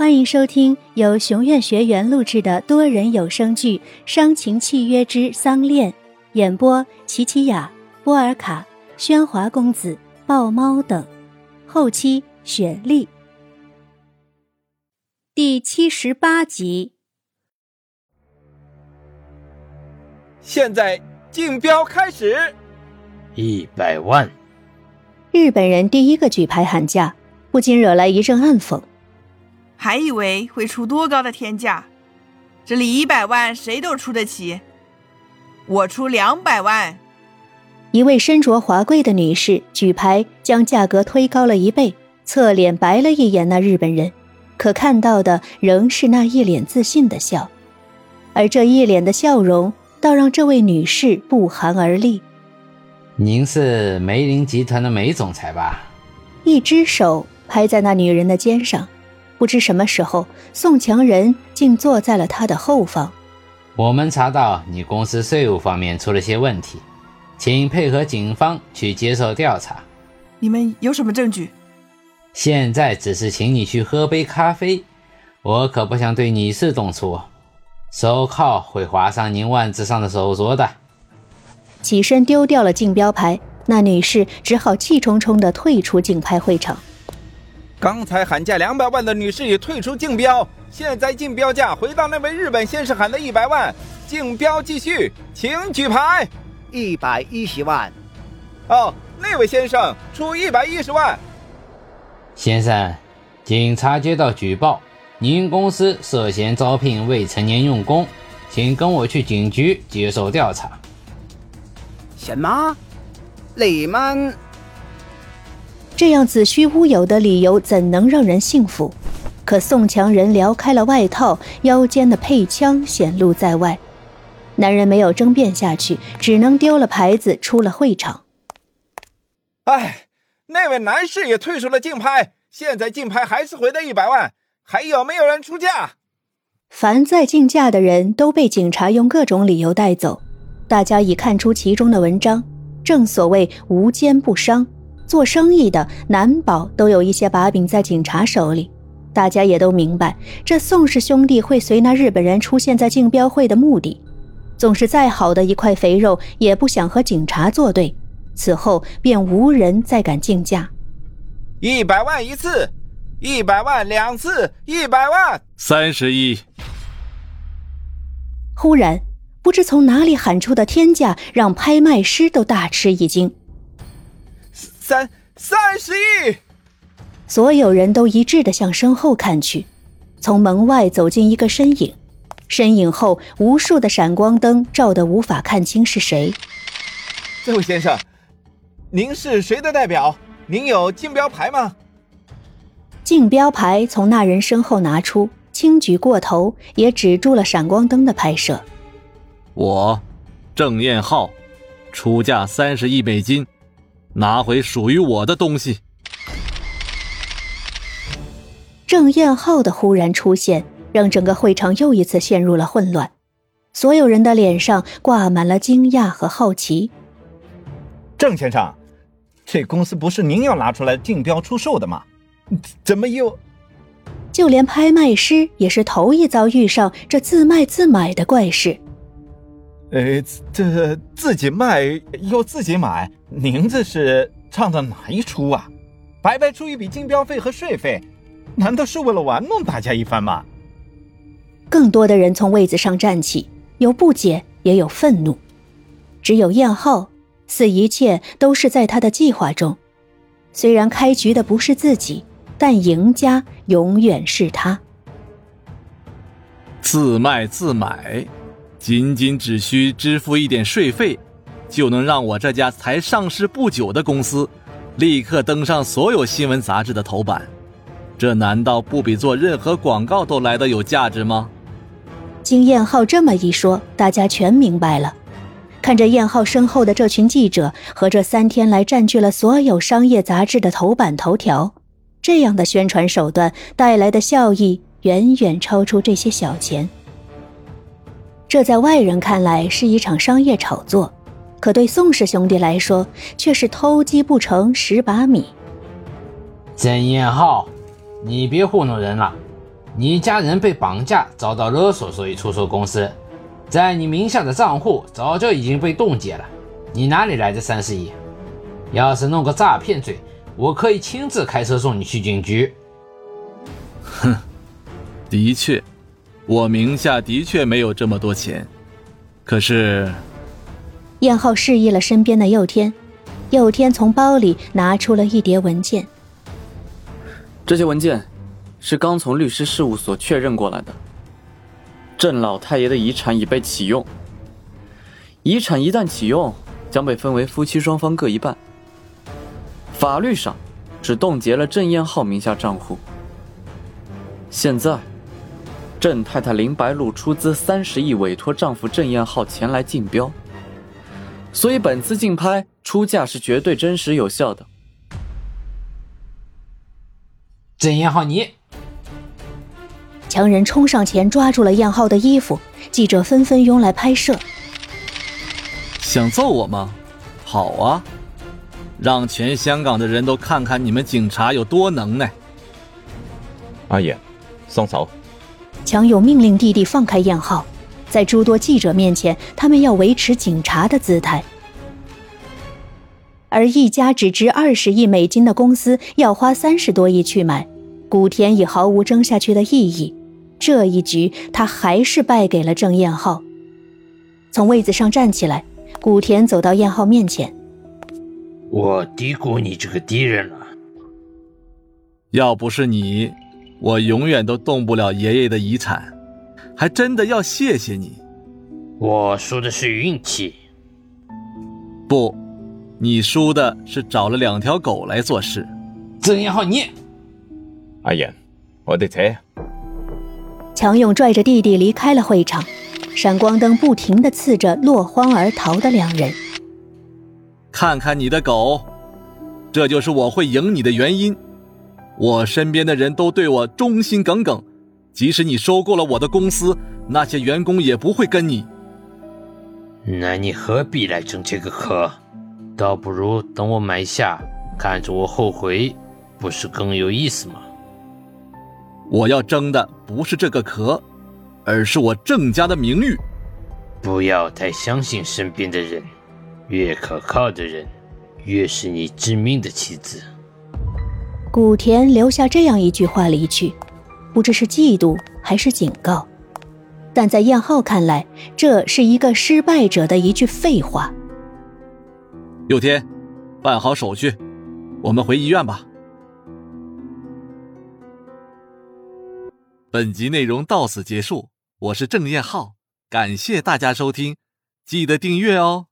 欢迎收听由熊院学员录制的多人有声剧《伤情契约之丧恋》，演播：琪琪雅、波尔卡、喧哗公子、豹猫等，后期雪莉。第七十八集。现在竞标开始，一百万。日本人第一个举牌喊价，不禁惹来一阵暗讽。还以为会出多高的天价，这里一百万谁都出得起，我出两百万。一位身着华贵的女士举牌，将价格推高了一倍，侧脸白了一眼那日本人，可看到的仍是那一脸自信的笑，而这一脸的笑容，倒让这位女士不寒而栗。您是梅林集团的梅总裁吧？一只手拍在那女人的肩上。不知什么时候，宋强仁竟坐在了他的后方。我们查到你公司税务方面出了些问题，请配合警方去接受调查。你们有什么证据？现在只是请你去喝杯咖啡，我可不想对女士动粗。手铐会划伤您腕子上的手镯的。起身丢掉了竞标牌，那女士只好气冲冲地退出竞拍会场。刚才喊价两百万的女士已退出竞标，现在竞标价回到那位日本先生喊的一百万。竞标继续，请举牌。一百一十万。哦，那位先生出一百一十万。先生，警察接到举报，您公司涉嫌招聘未成年用工，请跟我去警局接受调查。什么？你们？这样子虚乌有的理由怎能让人信服？可宋强人撩开了外套，腰间的配枪显露在外。男人没有争辩下去，只能丢了牌子，出了会场。哎，那位男士也退出了竞拍，现在竞拍还是回到一百万，还有没有人出价？凡在竞价的人都被警察用各种理由带走。大家已看出其中的文章，正所谓无奸不商。做生意的难保都有一些把柄在警察手里，大家也都明白，这宋氏兄弟会随那日本人出现在竞标会的目的。总是再好的一块肥肉，也不想和警察作对。此后便无人再敢竞价。一百万一次，一百万两次，一百万三十亿。忽然，不知从哪里喊出的天价，让拍卖师都大吃一惊。三三十亿，所有人都一致的向身后看去，从门外走进一个身影，身影后无数的闪光灯照得无法看清是谁。这位先生，您是谁的代表？您有竞标牌吗？竞标牌从那人身后拿出，轻举过头，也止住了闪光灯的拍摄。我，郑彦浩，出价三十亿美金。拿回属于我的东西。郑彦浩的忽然出现，让整个会场又一次陷入了混乱，所有人的脸上挂满了惊讶和好奇。郑先生，这公司不是您要拿出来竞标出售的吗？怎么又……就连拍卖师也是头一遭遇上这自卖自买的怪事。呃，这自己卖又自己买，您这是唱的哪一出啊？白白出一笔竞标费和税费，难道是为了玩弄大家一番吗？更多的人从位子上站起，有不解，也有愤怒。只有燕浩，似一切都是在他的计划中。虽然开局的不是自己，但赢家永远是他。自卖自买。仅仅只需支付一点税费，就能让我这家才上市不久的公司立刻登上所有新闻杂志的头版，这难道不比做任何广告都来得有价值吗？经燕浩这么一说，大家全明白了。看着燕浩身后的这群记者和这三天来占据了所有商业杂志的头版头条，这样的宣传手段带来的效益远远超出这些小钱。这在外人看来是一场商业炒作，可对宋氏兄弟来说却是偷鸡不成蚀把米。曾彦浩，你别糊弄人了，你家人被绑架遭到勒索，所以出售公司，在你名下的账户早就已经被冻结了，你哪里来的三十亿？要是弄个诈骗罪，我可以亲自开车送你去警局。哼，的确，我名下的确没有这么多钱，可是，燕浩示意了身边的佑天，佑天从包里拿出了一叠文件，这些文件。是刚从律师事务所确认过来的。郑老太爷的遗产已被启用，遗产一旦启用，将被分为夫妻双方各一半。法律上，只冻结了郑燕浩名下账户。现在，郑太太林白露出资三十亿委托丈夫郑燕浩前来竞标，所以本次竞拍出价是绝对真实有效的。郑燕浩，你。强人冲上前抓住了燕浩的衣服，记者纷纷拥来拍摄。想揍我吗？好啊，让全香港的人都看看你们警察有多能耐！阿爷，松手！强勇命令弟弟放开燕浩，在诸多记者面前，他们要维持警察的姿态。而一家只值二十亿美金的公司要花三十多亿去买，古田已毫无争下去的意义。这一局，他还是败给了郑燕浩。从位子上站起来，古田走到燕浩面前：“我低估你这个敌人了。要不是你，我永远都动不了爷爷的遗产，还真的要谢谢你。我输的是运气。不，你输的是找了两条狗来做事。郑燕浩，你……阿言，我的车。”强勇拽着弟弟离开了会场，闪光灯不停的刺着落荒而逃的两人。看看你的狗，这就是我会赢你的原因。我身边的人都对我忠心耿耿，即使你收购了我的公司，那些员工也不会跟你。那你何必来争这个壳？倒不如等我买下，看着我后悔，不是更有意思吗？我要争的不是这个壳，而是我郑家的名誉。不要太相信身边的人，越可靠的人，越是你致命的棋子。古田留下这样一句话离去，不知是嫉妒还是警告，但在燕浩看来，这是一个失败者的一句废话。佑天，办好手续，我们回医院吧。本集内容到此结束，我是郑燕浩，感谢大家收听，记得订阅哦。